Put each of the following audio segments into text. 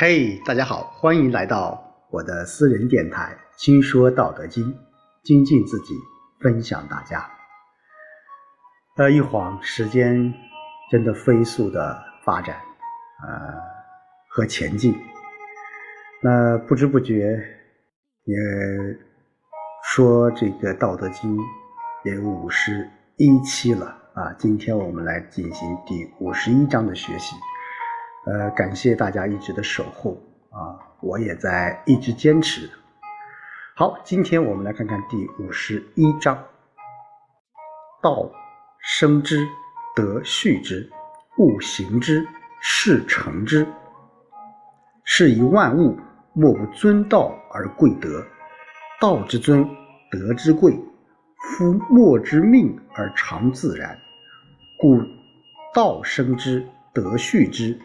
嘿，大家好，欢迎来到我的私人电台《轻说道德经》，精进自己，分享大家。呃，一晃时间真的飞速的发展，呃和前进。那不知不觉也说这个《道德经》也五十一期了啊！今天我们来进行第五十一章的学习。呃，感谢大家一直的守候啊，我也在一直坚持。好，今天我们来看看第五十一章：道生之，德畜之，物行之，事成之。是以万物莫不尊道而贵德。道之尊，德之贵。夫莫之命而常自然，故道生之，德畜之。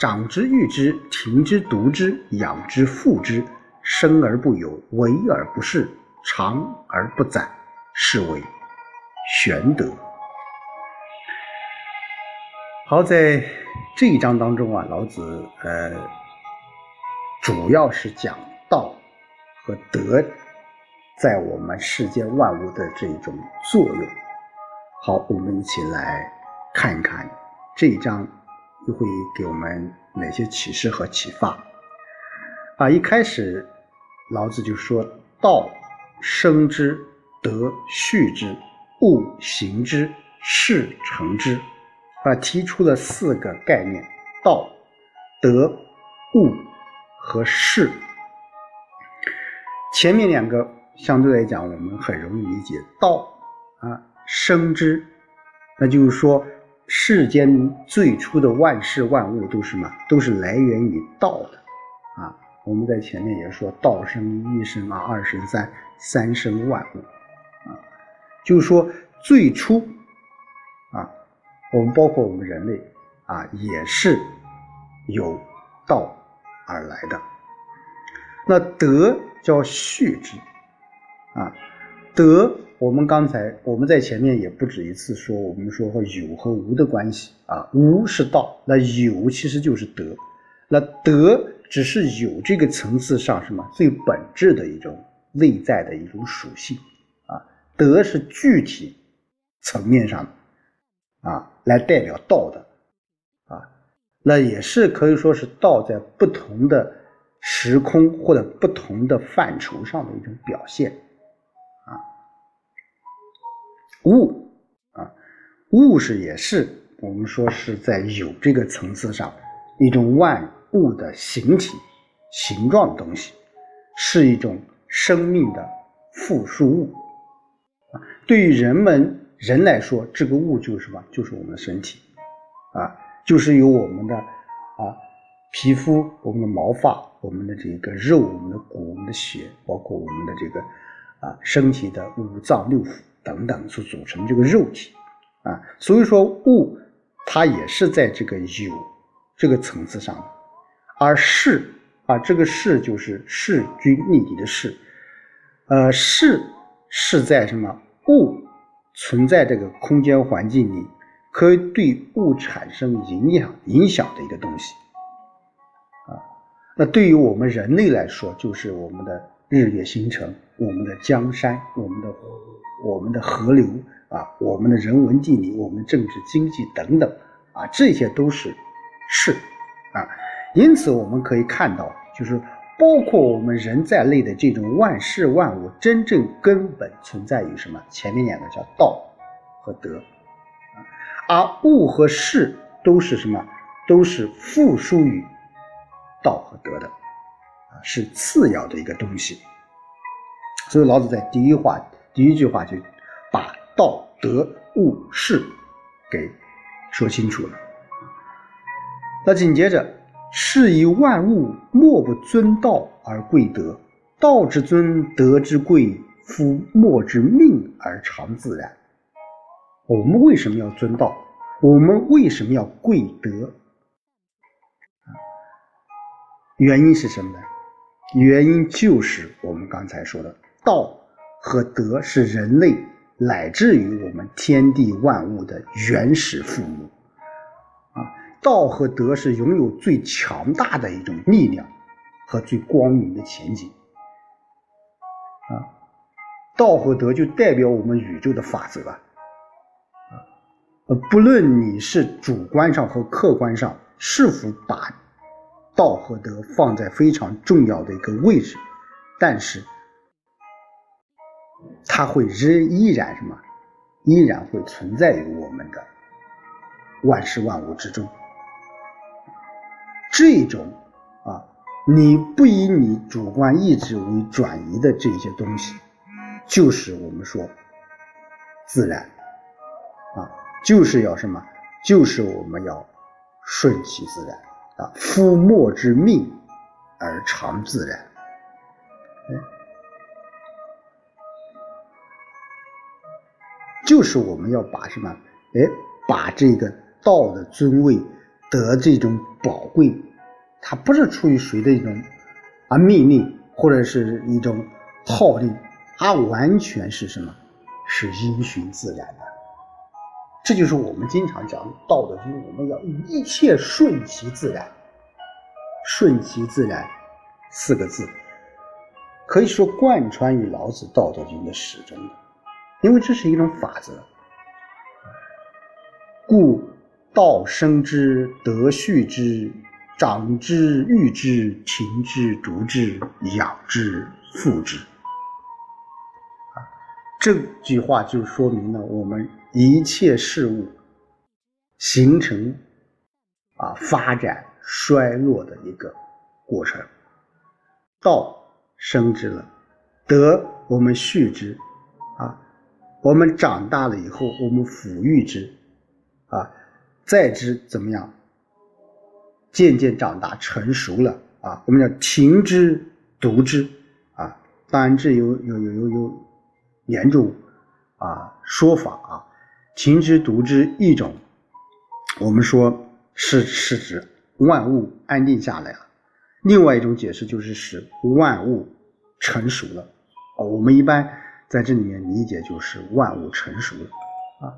长之育之，庭之独之，养之覆之，生而不有，为而不恃，长而不宰，是谓玄德。好，在这一章当中啊，老子呃，主要是讲道和德在我们世间万物的这种作用。好，我们一起来看一看这一章。又会给我们哪些启示和启发？啊，一开始老子就说：“道生之，德畜之，物行之，事成之。”啊，提出了四个概念：道、德、物和事。前面两个相对来讲，我们很容易理解。道啊，生之，那就是说。世间最初的万事万物都是什么？都是来源于道的，啊，我们在前面也说，道生一，生二，二生三，三生万物，啊，就是说最初，啊，我们包括我们人类，啊，也是有道而来的。那德叫序之，啊，德。我们刚才我们在前面也不止一次说，我们说和有和无的关系啊，无是道，那有其实就是德，那德只是有这个层次上什么最本质的一种内在的一种属性啊，德是具体层面上啊来代表道的啊，那也是可以说是道在不同的时空或者不同的范畴上的一种表现。物啊，物是也是我们说是在有这个层次上一种万物的形体、形状的东西，是一种生命的附属物啊。对于人们人来说，这个物就是什么？就是我们的身体啊，就是由我们的啊皮肤、我们的毛发、我们的这个肉、我们的骨、我们的血，包括我们的这个啊身体的五脏六腑。等等所组成这个肉体。啊，所以说物它也是在这个有这个层次上的，而事啊，这个事就是势均力敌的势，呃，事是在什么？物存在这个空间环境里，可以对物产生影响影响的一个东西。啊。那对于我们人类来说，就是我们的日月星辰，我们的江山，我们的。我们的河流啊，我们的人文地理，我们政治经济等等啊，这些都是事啊。因此，我们可以看到，就是包括我们人在内的这种万事万物，真正根本存在于什么？前面两个叫道和德啊，而物和事都是什么？都是附属于道和德，是次要的一个东西。所以，老子在第一话。第一句话就把道德物事给说清楚了。那紧接着，是以万物莫不尊道而贵德。道之尊，德之贵。夫莫之命而常自然。我们为什么要尊道？我们为什么要贵德？原因是什么呢？原因就是我们刚才说的道。和德是人类乃至于我们天地万物的原始父母啊！道和德是拥有最强大的一种力量和最光明的前景。啊，道和德就代表我们宇宙的法则啊。呃，不论你是主观上和客观上是否把道和德放在非常重要的一个位置，但是它会仍依然什么？依然会存在于我们的万事万物之中。这种啊，你不以你主观意志为转移的这些东西，就是我们说自然啊。就是要什么？就是我们要顺其自然啊！夫莫之命而常自然。就是我们要把什么？哎，把这个道的尊位、得这种宝贵，它不是出于谁的一种啊命令或者是一种号令，它完全是什么？是因循自然的。这就是我们经常讲《道德经》，我们要一切顺其自然。顺其自然四个字，可以说贯穿于老子《道德经》的始终的，因为这是一种法则。故道生之，德畜之，长之，育之，勤之，独之，养之，复之。这句话就说明了我们。一切事物形成啊发展衰落的一个过程，道生之了，德我们畜之啊，我们长大了以后，我们抚育之啊，再之怎么样？渐渐长大成熟了啊，我们叫情之独之啊。当然这有有有有有严重啊说法啊。情之独之一种，我们说是是指万物安定下来了；另外一种解释就是使万物成熟了。啊，我们一般在这里面理解就是万物成熟了。啊，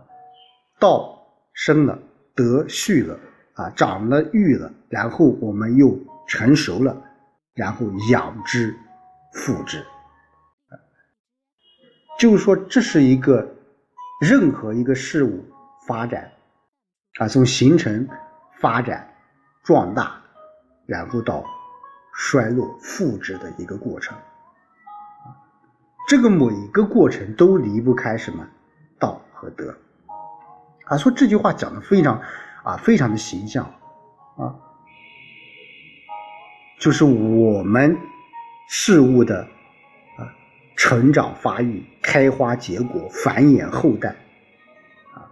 道生了，德畜了，啊，长了育了，然后我们又成熟了，然后养之，复之。就是说，这是一个。任何一个事物发展，啊，从形成、发展、壮大，然后到衰落、复制的一个过程，这个每一个过程都离不开什么道和德，啊，说这句话讲的非常啊，非常的形象啊，就是我们事物的。成长发育、开花结果、繁衍后代，啊，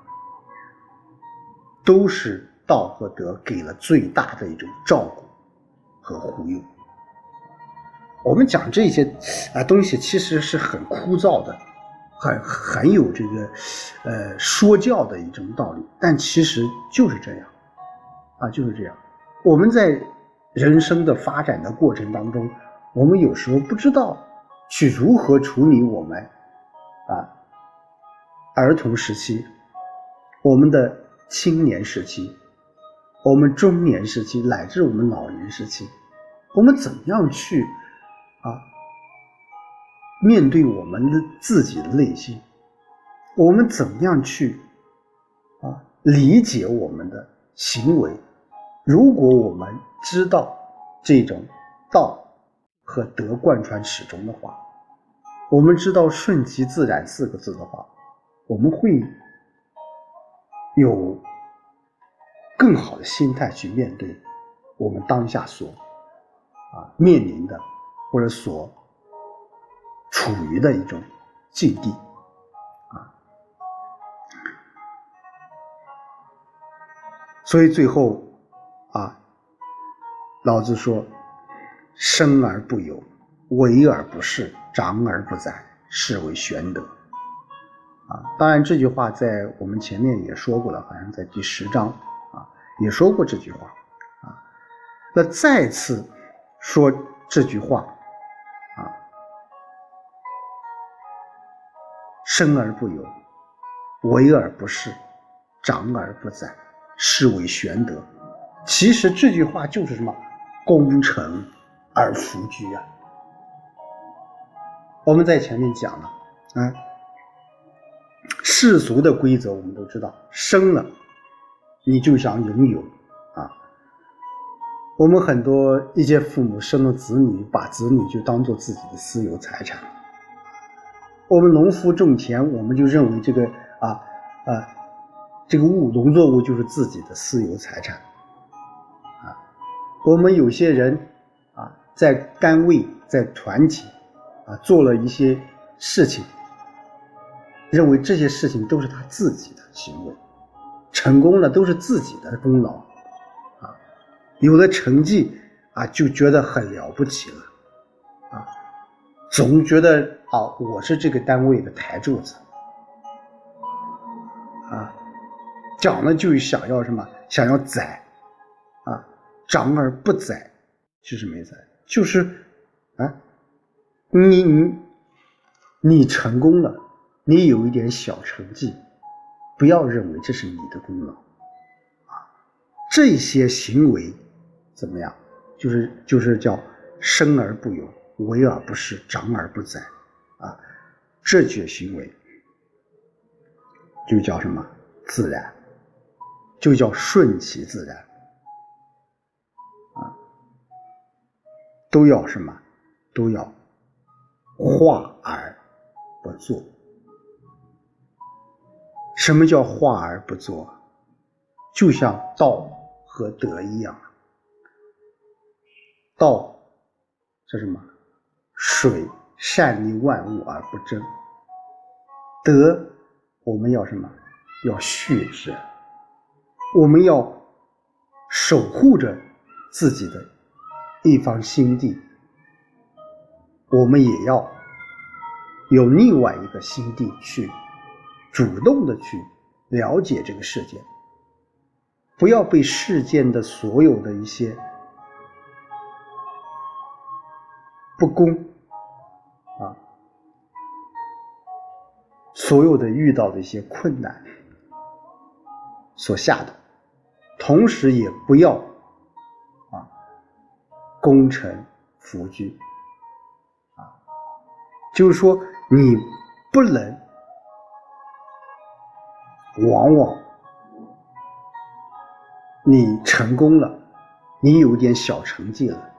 都是道和德给了最大的一种照顾和护佑。我们讲这些啊东西，其实是很枯燥的，很很有这个呃说教的一种道理，但其实就是这样，啊就是这样。我们在人生的发展的过程当中，我们有时候不知道。去如何处理我们啊儿童时期、我们的青年时期、我们中年时期，乃至我们老年时期，我们怎样去啊面对我们的自己的内心？我们怎样去啊理解我们的行为？如果我们知道这种道。和德贯穿始终的话，我们知道“顺其自然”四个字的话，我们会有更好的心态去面对我们当下所啊面临的或者所处于的一种境地啊。所以最后啊，老子说。生而不有，为而不恃，长而不宰，是为玄德。啊，当然这句话在我们前面也说过了，好像在第十章啊也说过这句话啊。那再次说这句话啊，生而不有，为而不恃，长而不宰，是为玄德。其实这句话就是什么？功成而弗居啊！我们在前面讲了啊，世俗的规则我们都知道，生了你就想拥有啊。我们很多一些父母生了子女，把子女就当做自己的私有财产。我们农夫种田，我们就认为这个啊啊，这个物农作物就是自己的私有财产。啊，我们有些人，在单位、在团体啊，做了一些事情，认为这些事情都是他自己的行为，成功了都是自己的功劳，啊，有了成绩啊，就觉得很了不起了，啊，总觉得。啊，我是这个单位的台柱子，啊，长了就想要什么？想要宰，啊，长而不宰，就是没宰，就是啊，你你你成功了，你有一点小成绩，不要认为这是你的功劳，啊，这些行为怎么样？就是就是叫生而不有，为而不恃，长而不宰。啊，这些行为就叫什么自然，就叫顺其自然都要什么？都要化而不作。什么叫化而不作？就像道和德一样，道是什么？水。善利万物而不争，德我们要什么？要蓄之。我们要守护着自己的一方心地，我们也要有另外一个心地去主动的去了解这个世界，不要被世间的所有的一些不公啊。所有的遇到的一些困难所吓的，同时也不要功成弗居啊，就是说你不能往往你成功了，你有点小成绩了，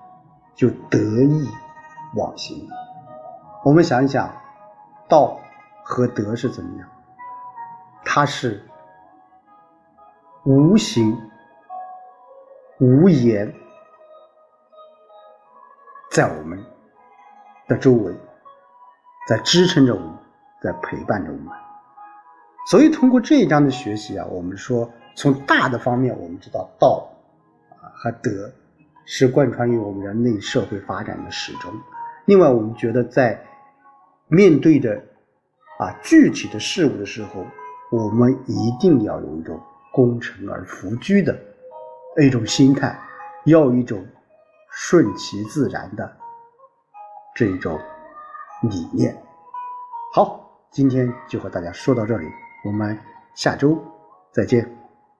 就得意忘形。我们想一想，道。和德是怎么样？它是无形、无言，在我们的周围，在支撑着我们，在陪伴着我们。所以，通过这一章的学习啊，我们说从大的方面，我们知道道啊和德是贯穿于我们人类社会发展的始终。另外，我们觉得在面对着啊，具体的事物的时候，我们一定要有一种功成而弗居的一种心态，要有一种顺其自然的这种理念。好，今天就和大家说到这里，我们下周再见。